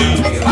Nigga,